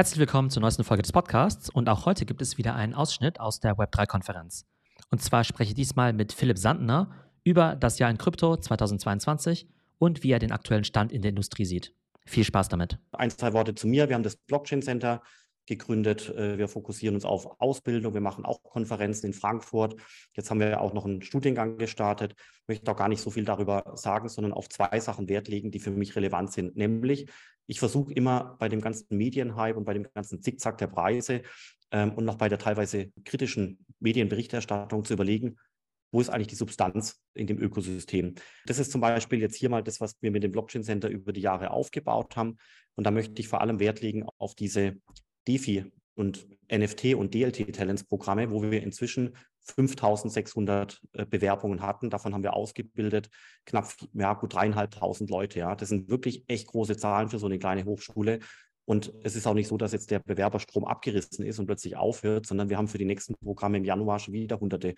Herzlich willkommen zur neuesten Folge des Podcasts und auch heute gibt es wieder einen Ausschnitt aus der Web3-Konferenz. Und zwar spreche ich diesmal mit Philipp Sandner über das Jahr in Krypto 2022 und wie er den aktuellen Stand in der Industrie sieht. Viel Spaß damit. Ein, zwei Worte zu mir. Wir haben das Blockchain Center gegründet. Äh, wir fokussieren uns auf Ausbildung. Wir machen auch Konferenzen in Frankfurt. Jetzt haben wir auch noch einen Studiengang gestartet. Ich möchte auch gar nicht so viel darüber sagen, sondern auf zwei Sachen Wert legen, die für mich relevant sind. Nämlich, ich versuche immer bei dem ganzen Medienhype und bei dem ganzen Zickzack der Preise ähm, und noch bei der teilweise kritischen Medienberichterstattung zu überlegen, wo ist eigentlich die Substanz in dem Ökosystem? Das ist zum Beispiel jetzt hier mal das, was wir mit dem Blockchain Center über die Jahre aufgebaut haben. Und da möchte ich vor allem Wert legen auf diese DeFi und NFT und DLT-Talents-Programme, wo wir inzwischen 5600 äh, Bewerbungen hatten. Davon haben wir ausgebildet knapp ja, gut dreieinhalbtausend Leute. Ja. Das sind wirklich echt große Zahlen für so eine kleine Hochschule. Und es ist auch nicht so, dass jetzt der Bewerberstrom abgerissen ist und plötzlich aufhört, sondern wir haben für die nächsten Programme im Januar schon wieder hunderte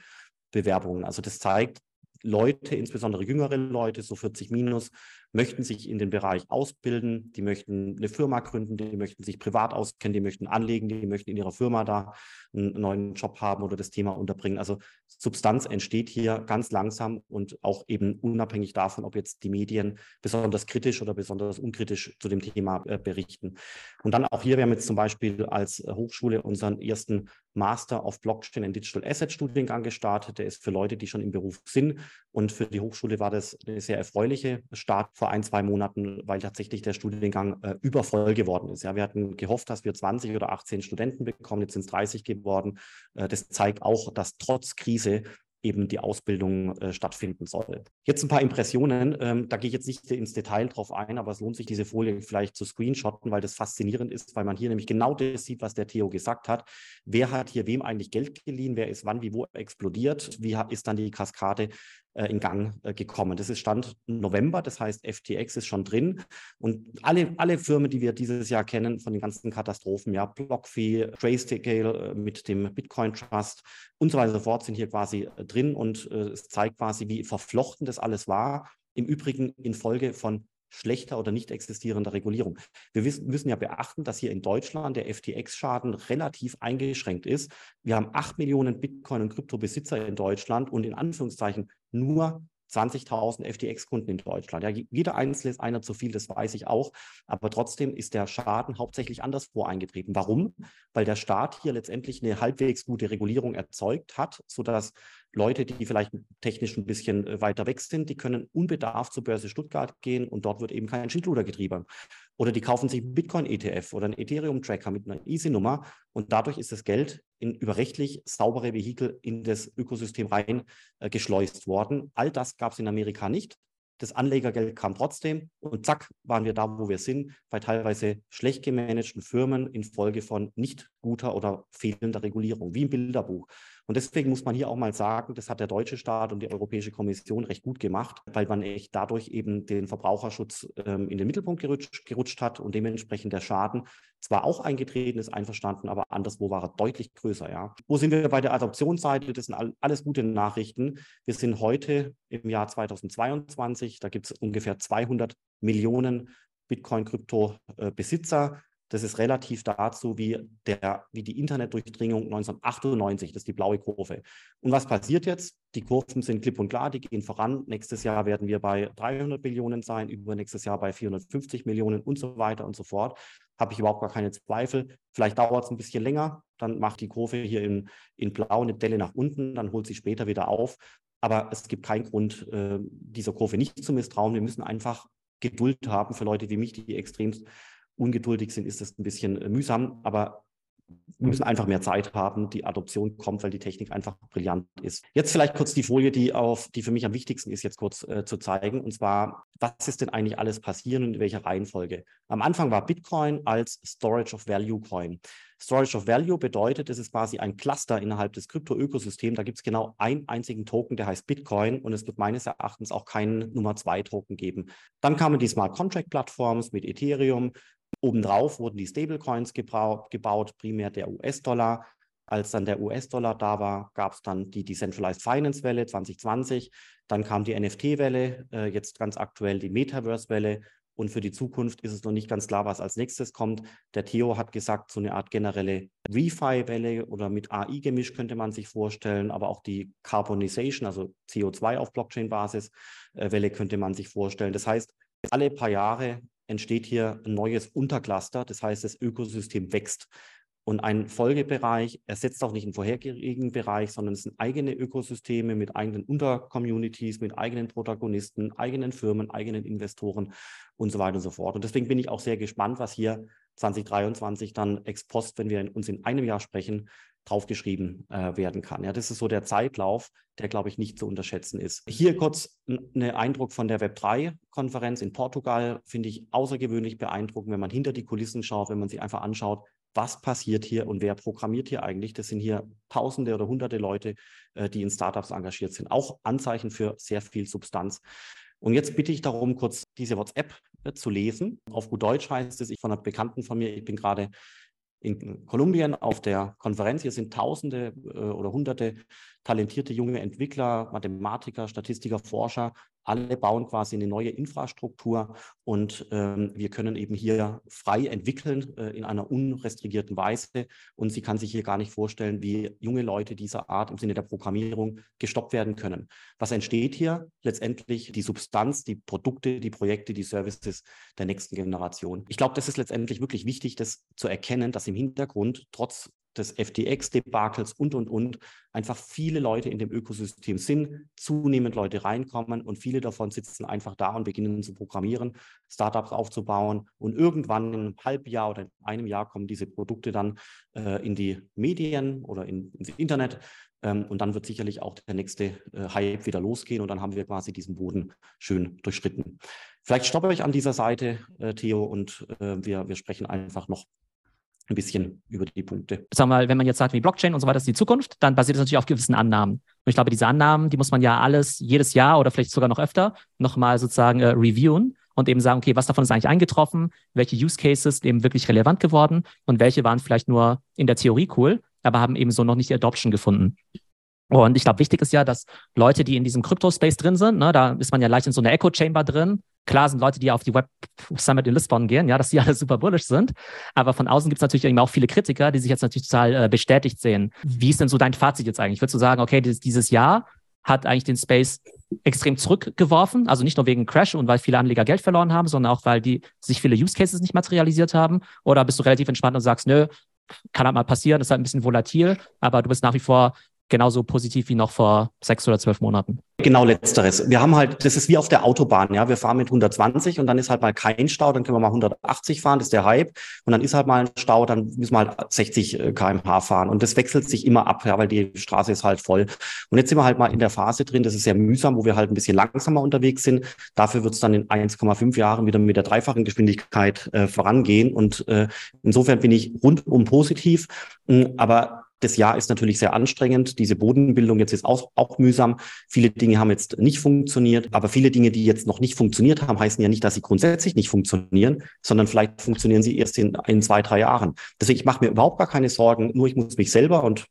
Bewerbungen. Also das zeigt, Leute, insbesondere jüngere Leute, so 40 minus, möchten sich in den Bereich ausbilden, die möchten eine Firma gründen, die möchten sich privat auskennen, die möchten anlegen, die möchten in ihrer Firma da einen neuen Job haben oder das Thema unterbringen. Also Substanz entsteht hier ganz langsam und auch eben unabhängig davon, ob jetzt die Medien besonders kritisch oder besonders unkritisch zu dem Thema äh, berichten. Und dann auch hier, wir haben jetzt zum Beispiel als Hochschule unseren ersten Master of Blockchain and Digital Asset Studiengang gestartet. Der ist für Leute, die schon im Beruf sind. Und für die Hochschule war das eine sehr erfreuliche Start vor ein, zwei Monaten, weil tatsächlich der Studiengang äh, übervoll geworden ist. Ja, wir hatten gehofft, dass wir 20 oder 18 Studenten bekommen, jetzt sind es 30 geworden. Äh, das zeigt auch, dass trotz Krise eben die Ausbildung äh, stattfinden soll. Jetzt ein paar Impressionen. Ähm, da gehe ich jetzt nicht ins Detail drauf ein, aber es lohnt sich, diese Folie vielleicht zu screenshotten, weil das faszinierend ist, weil man hier nämlich genau das sieht, was der Theo gesagt hat. Wer hat hier wem eigentlich Geld geliehen? Wer ist wann, wie, wo explodiert? Wie ist dann die Kaskade in Gang äh, gekommen? Das ist Stand November, das heißt, FTX ist schon drin. Und alle, alle Firmen, die wir dieses Jahr kennen, von den ganzen Katastrophen, ja, BlockFi, Grayscale äh, mit dem Bitcoin Trust und so weiter und so fort, sind hier quasi äh, drin. Und äh, es zeigt quasi, wie verflochten das alles war. Im Übrigen infolge von schlechter oder nicht existierender Regulierung. Wir wissen, müssen ja beachten, dass hier in Deutschland der FTX-Schaden relativ eingeschränkt ist. Wir haben acht Millionen Bitcoin- und Kryptobesitzer in Deutschland und in Anführungszeichen nur 20.000 FTX-Kunden in Deutschland. Ja, jeder Einzelne ist einer zu viel, das weiß ich auch. Aber trotzdem ist der Schaden hauptsächlich anderswo eingetreten. Warum? Weil der Staat hier letztendlich eine halbwegs gute Regulierung erzeugt hat, sodass Leute, die vielleicht technisch ein bisschen äh, weiter weg sind, die können unbedarft zur Börse Stuttgart gehen und dort wird eben kein Schindluder getrieben. Oder die kaufen sich einen Bitcoin-ETF oder einen Ethereum-Tracker mit einer Easy-Nummer und dadurch ist das Geld in überrechtlich saubere Vehikel in das Ökosystem rein äh, worden. All das gab es in Amerika nicht. Das Anlegergeld kam trotzdem und zack, waren wir da, wo wir sind, bei teilweise schlecht gemanagten Firmen infolge von nicht guter oder fehlender Regulierung, wie im Bilderbuch. Und deswegen muss man hier auch mal sagen, das hat der deutsche Staat und die Europäische Kommission recht gut gemacht, weil man echt dadurch eben den Verbraucherschutz ähm, in den Mittelpunkt gerutscht, gerutscht hat und dementsprechend der Schaden zwar auch eingetreten ist, einverstanden, aber anderswo war er deutlich größer. Ja. Wo sind wir bei der Adoptionsseite? Das sind alles gute Nachrichten. Wir sind heute im Jahr 2022, da gibt es ungefähr 200 Millionen Bitcoin-Krypto-Besitzer. Das ist relativ dazu wie, der, wie die Internetdurchdringung 1998, das ist die blaue Kurve. Und was passiert jetzt? Die Kurven sind klipp und klar, die gehen voran. Nächstes Jahr werden wir bei 300 Millionen sein, übernächstes Jahr bei 450 Millionen und so weiter und so fort. Habe ich überhaupt gar keine Zweifel. Vielleicht dauert es ein bisschen länger, dann macht die Kurve hier in, in blau eine Delle nach unten, dann holt sie später wieder auf. Aber es gibt keinen Grund, äh, dieser Kurve nicht zu misstrauen. Wir müssen einfach Geduld haben für Leute wie mich, die extremst ungeduldig sind, ist das ein bisschen äh, mühsam, aber wir müssen einfach mehr Zeit haben. Die Adoption kommt, weil die Technik einfach brillant ist. Jetzt vielleicht kurz die Folie, die auf, die für mich am wichtigsten ist, jetzt kurz äh, zu zeigen. Und zwar, was ist denn eigentlich alles passieren und in welcher Reihenfolge? Am Anfang war Bitcoin als Storage of Value Coin. Storage of Value bedeutet, es ist quasi ein Cluster innerhalb des Krypto-Ökosystems. Da gibt es genau einen einzigen Token, der heißt Bitcoin und es wird meines Erachtens auch keinen Nummer zwei Token geben. Dann kamen die Smart Contract Plattforms mit Ethereum, Obendrauf wurden die Stablecoins gebaut, primär der US-Dollar. Als dann der US-Dollar da war, gab es dann die Decentralized Finance-Welle 2020. Dann kam die NFT-Welle, äh, jetzt ganz aktuell die Metaverse-Welle. Und für die Zukunft ist es noch nicht ganz klar, was als nächstes kommt. Der Theo hat gesagt, so eine Art generelle Refi-Welle oder mit AI gemischt könnte man sich vorstellen, aber auch die Carbonization, also CO2 auf Blockchain-Basis, äh, Welle könnte man sich vorstellen. Das heißt, alle paar Jahre entsteht hier ein neues Untercluster. Das heißt, das Ökosystem wächst. Und ein Folgebereich ersetzt auch nicht einen vorherigen Bereich, sondern es sind eigene Ökosysteme mit eigenen Untercommunities, mit eigenen Protagonisten, eigenen Firmen, eigenen Investoren und so weiter und so fort. Und deswegen bin ich auch sehr gespannt, was hier 2023 dann ex post, wenn wir uns in einem Jahr sprechen, draufgeschrieben äh, werden kann. Ja, das ist so der Zeitlauf, der, glaube ich, nicht zu unterschätzen ist. Hier kurz ein Eindruck von der Web3-Konferenz in Portugal, finde ich außergewöhnlich beeindruckend, wenn man hinter die Kulissen schaut, wenn man sich einfach anschaut, was passiert hier und wer programmiert hier eigentlich. Das sind hier Tausende oder Hunderte Leute, äh, die in Startups engagiert sind. Auch Anzeichen für sehr viel Substanz. Und jetzt bitte ich darum, kurz diese WhatsApp äh, zu lesen. Auf gut Deutsch heißt es, ich von einer Bekannten von mir, ich bin gerade in Kolumbien auf der Konferenz. Hier sind Tausende äh, oder Hunderte talentierte junge Entwickler, Mathematiker, Statistiker, Forscher, alle bauen quasi eine neue Infrastruktur und ähm, wir können eben hier frei entwickeln äh, in einer unrestrigierten Weise. Und sie kann sich hier gar nicht vorstellen, wie junge Leute dieser Art im Sinne der Programmierung gestoppt werden können. Was entsteht hier? Letztendlich die Substanz, die Produkte, die Projekte, die Services der nächsten Generation. Ich glaube, das ist letztendlich wirklich wichtig, das zu erkennen, dass im Hintergrund trotz des FTX-Debakels und, und, und, einfach viele Leute in dem Ökosystem sind, zunehmend Leute reinkommen und viele davon sitzen einfach da und beginnen zu programmieren, Startups aufzubauen und irgendwann in einem halben Jahr oder in einem Jahr kommen diese Produkte dann äh, in die Medien oder in, ins Internet ähm, und dann wird sicherlich auch der nächste äh, Hype wieder losgehen und dann haben wir quasi diesen Boden schön durchschritten. Vielleicht stoppe ich an dieser Seite, äh, Theo, und äh, wir, wir sprechen einfach noch ein bisschen über die Punkte. Sagen wir mal, wenn man jetzt sagt, wie Blockchain und so weiter ist die Zukunft, dann basiert es natürlich auf gewissen Annahmen. Und ich glaube, diese Annahmen, die muss man ja alles jedes Jahr oder vielleicht sogar noch öfter nochmal sozusagen äh, reviewen und eben sagen, okay, was davon ist eigentlich eingetroffen, welche Use Cases eben wirklich relevant geworden und welche waren vielleicht nur in der Theorie cool, aber haben eben so noch nicht die Adoption gefunden. Und ich glaube, wichtig ist ja, dass Leute, die in diesem Crypto-Space drin sind, ne, da ist man ja leicht in so einer Echo-Chamber drin. Klar sind Leute, die auf die Web Summit in Lisbon gehen, ja, dass die alle super bullish sind. Aber von außen gibt es natürlich auch viele Kritiker, die sich jetzt natürlich total äh, bestätigt sehen. Wie ist denn so dein Fazit jetzt eigentlich? Würdest du sagen, okay, dieses, dieses Jahr hat eigentlich den Space extrem zurückgeworfen. Also nicht nur wegen Crash und weil viele Anleger Geld verloren haben, sondern auch, weil die sich viele Use Cases nicht materialisiert haben. Oder bist du relativ entspannt und sagst, nö, kann halt mal passieren, ist halt ein bisschen volatil, aber du bist nach wie vor genauso positiv wie noch vor sechs oder zwölf Monaten. Genau letzteres. Wir haben halt, das ist wie auf der Autobahn, ja. Wir fahren mit 120 und dann ist halt mal kein Stau, dann können wir mal 180 fahren, das ist der Hype. Und dann ist halt mal ein Stau, dann müssen wir halt 60 äh, kmh fahren. Und das wechselt sich immer ab, ja, weil die Straße ist halt voll. Und jetzt sind wir halt mal in der Phase drin, das ist sehr mühsam, wo wir halt ein bisschen langsamer unterwegs sind. Dafür wird es dann in 1,5 Jahren wieder mit der dreifachen Geschwindigkeit äh, vorangehen. Und äh, insofern bin ich rundum positiv. Hm, aber das Jahr ist natürlich sehr anstrengend. Diese Bodenbildung jetzt ist auch, auch mühsam. Viele Dinge haben jetzt nicht funktioniert, aber viele Dinge, die jetzt noch nicht funktioniert haben, heißen ja nicht, dass sie grundsätzlich nicht funktionieren, sondern vielleicht funktionieren sie erst in, in zwei, drei Jahren. Deswegen, ich mache mir überhaupt gar keine Sorgen, nur ich muss mich selber und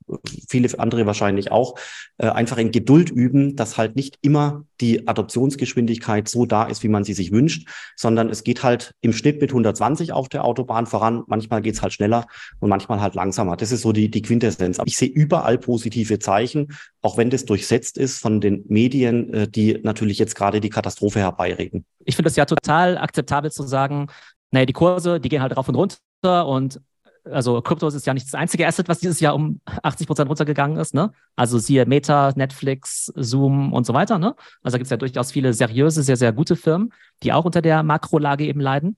viele andere wahrscheinlich auch äh, einfach in Geduld üben, dass halt nicht immer die Adoptionsgeschwindigkeit so da ist, wie man sie sich wünscht, sondern es geht halt im Schnitt mit 120 auf der Autobahn voran. Manchmal geht es halt schneller und manchmal halt langsamer. Das ist so die, die Quintessenz. Aber ich sehe überall positive Zeichen, auch wenn das durchsetzt ist von den Medien, äh, die natürlich jetzt gerade die Katastrophe herbeireden. Ich finde es ja total akzeptabel zu sagen, naja, die Kurse, die gehen halt rauf und runter und also Krypto ist ja nicht das einzige Asset, was dieses Jahr um 80 Prozent runtergegangen ist. Ne? Also siehe Meta, Netflix, Zoom und so weiter. Ne? Also gibt es ja durchaus viele seriöse, sehr, sehr gute Firmen, die auch unter der Makrolage eben leiden.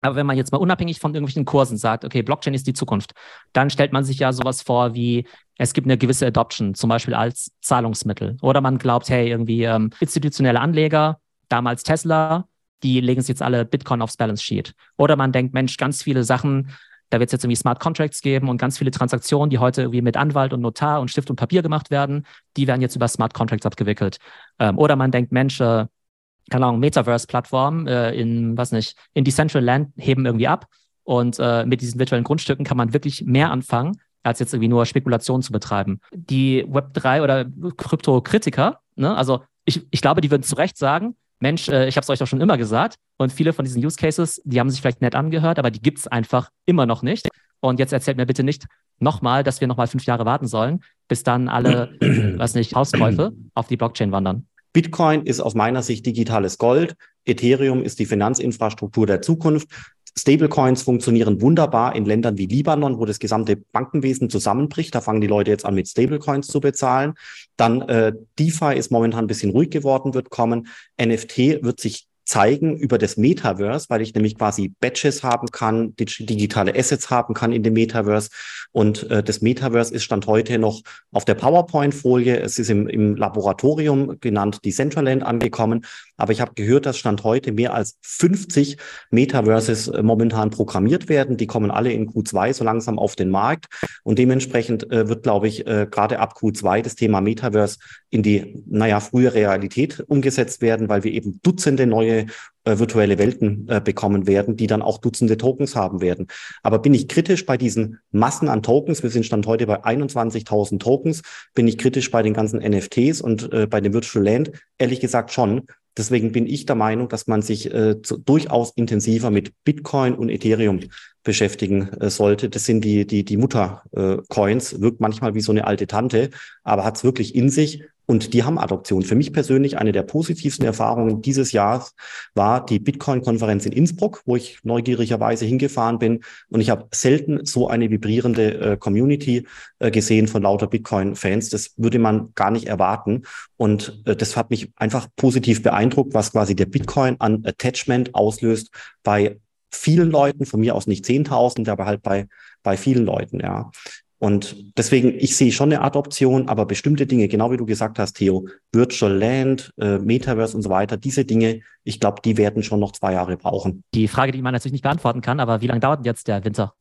Aber wenn man jetzt mal unabhängig von irgendwelchen Kursen sagt, okay, Blockchain ist die Zukunft, dann stellt man sich ja sowas vor wie, es gibt eine gewisse Adoption, zum Beispiel als Zahlungsmittel. Oder man glaubt, hey, irgendwie ähm, institutionelle Anleger, damals Tesla, die legen sich jetzt alle Bitcoin aufs Balance Sheet. Oder man denkt, Mensch, ganz viele Sachen, da wird es jetzt irgendwie Smart Contracts geben und ganz viele Transaktionen, die heute irgendwie mit Anwalt und Notar und Stift und Papier gemacht werden, die werden jetzt über Smart Contracts abgewickelt. Ähm, oder man denkt, Mensch, äh, keine Ahnung, Metaverse-Plattformen äh, in, was nicht, in Decentraland heben irgendwie ab. Und äh, mit diesen virtuellen Grundstücken kann man wirklich mehr anfangen, als jetzt irgendwie nur Spekulationen zu betreiben. Die Web3 oder Krypto-Kritiker, ne, also ich, ich glaube, die würden zu Recht sagen, Mensch, äh, ich habe es euch doch schon immer gesagt. Und viele von diesen Use Cases, die haben sich vielleicht nett angehört, aber die gibt es einfach immer noch nicht. Und jetzt erzählt mir bitte nicht nochmal, dass wir nochmal fünf Jahre warten sollen, bis dann alle, was nicht, Hauskäufe auf die Blockchain wandern. Bitcoin ist aus meiner Sicht digitales Gold. Ethereum ist die Finanzinfrastruktur der Zukunft. Stablecoins funktionieren wunderbar in Ländern wie Libanon, wo das gesamte Bankenwesen zusammenbricht. Da fangen die Leute jetzt an, mit Stablecoins zu bezahlen. Dann äh, DeFi ist momentan ein bisschen ruhig geworden, wird kommen. NFT wird sich zeigen über das Metaverse, weil ich nämlich quasi Badges haben kann, digitale Assets haben kann in dem Metaverse. Und äh, das Metaverse ist Stand heute noch auf der PowerPoint-Folie. Es ist im, im Laboratorium genannt Decentraland angekommen. Aber ich habe gehört, dass Stand heute mehr als 50 Metaverses äh, momentan programmiert werden. Die kommen alle in Q2 so langsam auf den Markt. Und dementsprechend äh, wird, glaube ich, äh, gerade ab Q2 das Thema Metaverse in die, naja, frühe Realität umgesetzt werden, weil wir eben Dutzende neue äh, virtuelle Welten äh, bekommen werden, die dann auch Dutzende Tokens haben werden. Aber bin ich kritisch bei diesen Massen an Tokens? Wir sind Stand heute bei 21.000 Tokens. Bin ich kritisch bei den ganzen NFTs und äh, bei dem Virtual Land? Ehrlich gesagt schon. Deswegen bin ich der Meinung, dass man sich äh, zu, durchaus intensiver mit Bitcoin und Ethereum beschäftigen äh, sollte. Das sind die, die, die Mutter-Coins, äh, wirkt manchmal wie so eine alte Tante, aber hat es wirklich in sich und die haben Adoption. Für mich persönlich eine der positivsten Erfahrungen dieses Jahres war die Bitcoin-Konferenz in Innsbruck, wo ich neugierigerweise hingefahren bin. Und ich habe selten so eine vibrierende äh, Community äh, gesehen von lauter Bitcoin-Fans. Das würde man gar nicht erwarten. Und äh, das hat mich einfach positiv beeindruckt, was quasi der Bitcoin an Attachment auslöst bei vielen Leuten, von mir aus nicht 10.000, aber halt bei, bei vielen Leuten, ja. Und deswegen, ich sehe schon eine Adoption, aber bestimmte Dinge, genau wie du gesagt hast, Theo, Virtual Land, äh, Metaverse und so weiter, diese Dinge, ich glaube, die werden schon noch zwei Jahre brauchen. Die Frage, die man natürlich nicht beantworten kann, aber wie lange dauert jetzt der Winter?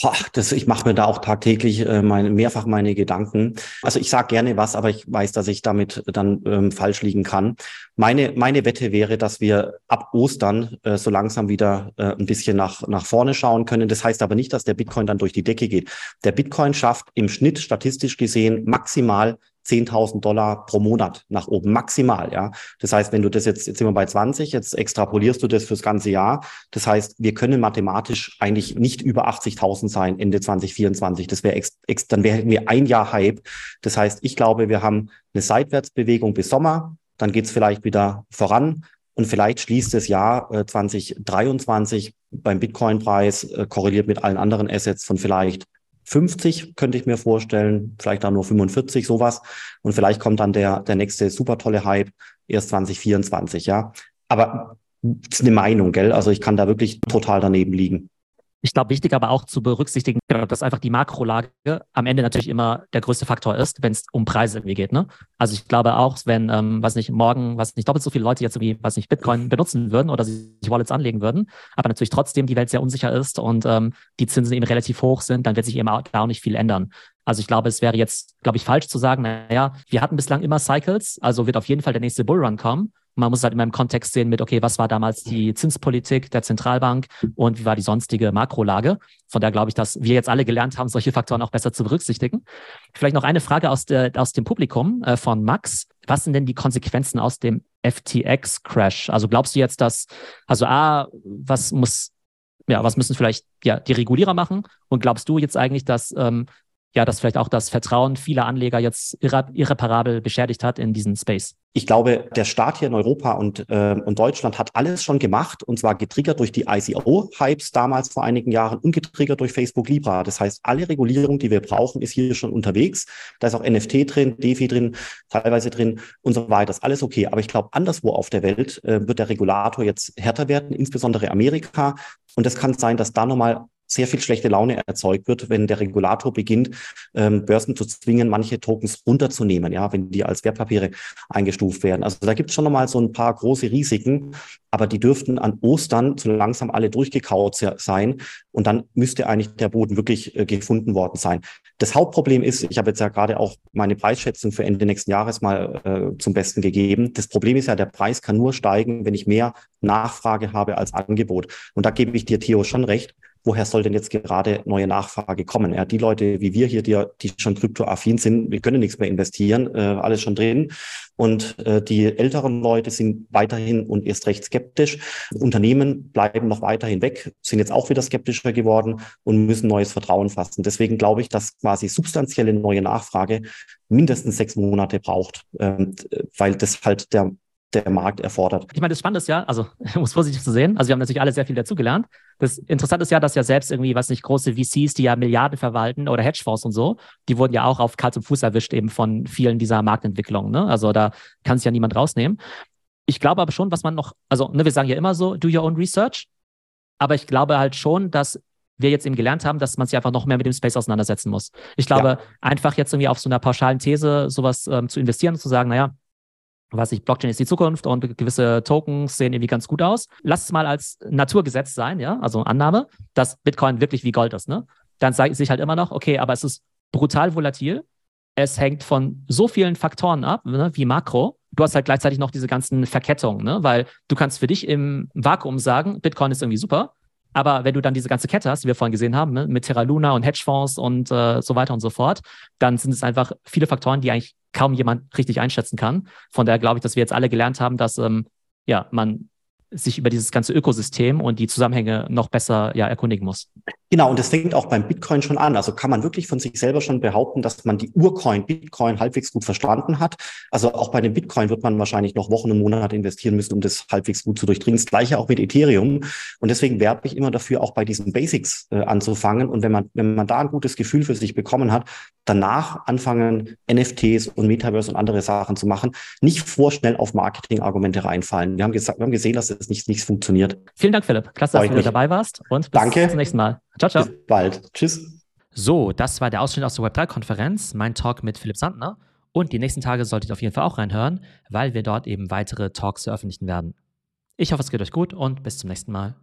Boah, das, ich mache mir da auch tagtäglich äh, meine, mehrfach meine Gedanken. Also ich sage gerne was, aber ich weiß, dass ich damit dann ähm, falsch liegen kann. Meine, meine Wette wäre, dass wir ab Ostern äh, so langsam wieder äh, ein bisschen nach, nach vorne schauen können. Das heißt aber nicht, dass der Bitcoin dann durch die Decke geht. Der Bitcoin schafft im Schnitt statistisch gesehen maximal 10.000 Dollar pro Monat nach oben, maximal, ja. Das heißt, wenn du das jetzt, jetzt sind wir bei 20, jetzt extrapolierst du das fürs ganze Jahr. Das heißt, wir können mathematisch eigentlich nicht über 80.000 sein Ende 2024. Das wäre, ex, ex, dann wären wir ein Jahr Hype. Das heißt, ich glaube, wir haben eine Seitwärtsbewegung bis Sommer. Dann geht es vielleicht wieder voran. Und vielleicht schließt das Jahr äh, 2023 beim Bitcoin-Preis äh, korreliert mit allen anderen Assets von vielleicht 50 könnte ich mir vorstellen, vielleicht auch nur 45, sowas. Und vielleicht kommt dann der, der nächste super tolle Hype erst 2024, ja. Aber ist eine Meinung, gell? Also ich kann da wirklich total daneben liegen. Ich glaube, wichtig aber auch zu berücksichtigen, dass einfach die Makrolage am Ende natürlich immer der größte Faktor ist, wenn es um Preise irgendwie geht. Ne? Also ich glaube auch, wenn, ähm, was nicht, morgen, was nicht, doppelt so viele Leute jetzt irgendwie, was nicht, Bitcoin benutzen würden oder sich Wallets anlegen würden, aber natürlich trotzdem die Welt sehr unsicher ist und ähm, die Zinsen eben relativ hoch sind, dann wird sich eben auch, da auch nicht viel ändern. Also ich glaube, es wäre jetzt, glaube ich, falsch zu sagen, naja, wir hatten bislang immer Cycles, also wird auf jeden Fall der nächste Bullrun kommen. Man muss halt immer im Kontext sehen mit, okay, was war damals die Zinspolitik der Zentralbank und wie war die sonstige Makrolage? Von daher glaube ich, dass wir jetzt alle gelernt haben, solche Faktoren auch besser zu berücksichtigen. Vielleicht noch eine Frage aus, der, aus dem Publikum äh, von Max. Was sind denn die Konsequenzen aus dem FTX-Crash? Also glaubst du jetzt, dass, also A, was muss ja, was müssen vielleicht ja, die Regulierer machen? Und glaubst du jetzt eigentlich, dass ähm, ja, dass vielleicht auch das Vertrauen vieler Anleger jetzt irre irreparabel beschädigt hat in diesen Space? Ich glaube, der Staat hier in Europa und, äh, und Deutschland hat alles schon gemacht und zwar getriggert durch die ICO-Hypes damals vor einigen Jahren und getriggert durch Facebook Libra. Das heißt, alle Regulierung, die wir brauchen, ist hier schon unterwegs. Da ist auch NFT drin, DeFi drin, teilweise drin und so weiter. Das ist alles okay. Aber ich glaube, anderswo auf der Welt äh, wird der Regulator jetzt härter werden, insbesondere Amerika. Und es kann sein, dass da nochmal sehr viel schlechte Laune erzeugt wird, wenn der Regulator beginnt, ähm, Börsen zu zwingen, manche Tokens runterzunehmen, ja, wenn die als Wertpapiere eingestuft werden. Also da gibt es schon nochmal so ein paar große Risiken, aber die dürften an Ostern so langsam alle durchgekaut sein und dann müsste eigentlich der Boden wirklich äh, gefunden worden sein. Das Hauptproblem ist, ich habe jetzt ja gerade auch meine Preisschätzung für Ende nächsten Jahres mal äh, zum Besten gegeben. Das Problem ist ja, der Preis kann nur steigen, wenn ich mehr Nachfrage habe als Angebot. Und da gebe ich dir, Theo, schon recht woher soll denn jetzt gerade neue Nachfrage kommen? Ja, die Leute wie wir hier, die, die schon kryptoaffin sind, wir können nichts mehr investieren, äh, alles schon drin. Und äh, die älteren Leute sind weiterhin und erst recht skeptisch. Unternehmen bleiben noch weiterhin weg, sind jetzt auch wieder skeptischer geworden und müssen neues Vertrauen fassen. Deswegen glaube ich, dass quasi substanzielle neue Nachfrage mindestens sechs Monate braucht, ähm, weil das halt der der Markt erfordert. Ich meine, das Spannende ist ja, also um es positiv zu sehen, also wir haben natürlich alle sehr viel dazugelernt. Das Interessante ist ja, dass ja selbst irgendwie, was nicht, große VCs, die ja Milliarden verwalten oder Hedgefonds und so, die wurden ja auch auf kaltem Fuß erwischt eben von vielen dieser Marktentwicklungen. Ne? Also da kann sich ja niemand rausnehmen. Ich glaube aber schon, was man noch, also ne, wir sagen ja immer so, do your own research, aber ich glaube halt schon, dass wir jetzt eben gelernt haben, dass man sich einfach noch mehr mit dem Space auseinandersetzen muss. Ich glaube, ja. einfach jetzt irgendwie auf so einer pauschalen These sowas ähm, zu investieren und zu sagen, naja, was ich, Blockchain ist die Zukunft und gewisse Tokens sehen irgendwie ganz gut aus. Lass es mal als Naturgesetz sein, ja, also Annahme, dass Bitcoin wirklich wie Gold ist, ne? Dann sage ich halt immer noch, okay, aber es ist brutal volatil. Es hängt von so vielen Faktoren ab, ne, wie Makro. Du hast halt gleichzeitig noch diese ganzen Verkettungen, ne? weil du kannst für dich im Vakuum sagen, Bitcoin ist irgendwie super, aber wenn du dann diese ganze Kette hast, die wir vorhin gesehen haben, ne, mit Terra Luna und Hedgefonds und äh, so weiter und so fort, dann sind es einfach viele Faktoren, die eigentlich kaum jemand richtig einschätzen kann. Von daher glaube ich, dass wir jetzt alle gelernt haben, dass ähm, ja, man sich über dieses ganze Ökosystem und die Zusammenhänge noch besser ja, erkundigen muss. Genau, und das fängt auch beim Bitcoin schon an. Also kann man wirklich von sich selber schon behaupten, dass man die Urcoin Bitcoin halbwegs gut verstanden hat. Also auch bei dem Bitcoin wird man wahrscheinlich noch Wochen und Monate investieren müssen, um das halbwegs gut zu durchdringen. Das gleiche auch mit Ethereum. Und deswegen werbe ich immer dafür, auch bei diesen Basics äh, anzufangen. Und wenn man, wenn man da ein gutes Gefühl für sich bekommen hat, danach anfangen, NFTs und Metaverse und andere Sachen zu machen. Nicht vorschnell auf Marketingargumente reinfallen. Wir haben, wir haben gesehen, dass das nicht, nicht funktioniert. Vielen Dank, Philipp. Klasse, dass du wieder dabei warst. Und bis Danke. zum nächsten Mal. Ciao, ciao. Bis bald. Tschüss. So, das war der Ausschnitt aus der Web3-Konferenz, mein Talk mit Philipp Sandner. Und die nächsten Tage solltet ihr auf jeden Fall auch reinhören, weil wir dort eben weitere Talks veröffentlichen werden. Ich hoffe, es geht euch gut und bis zum nächsten Mal.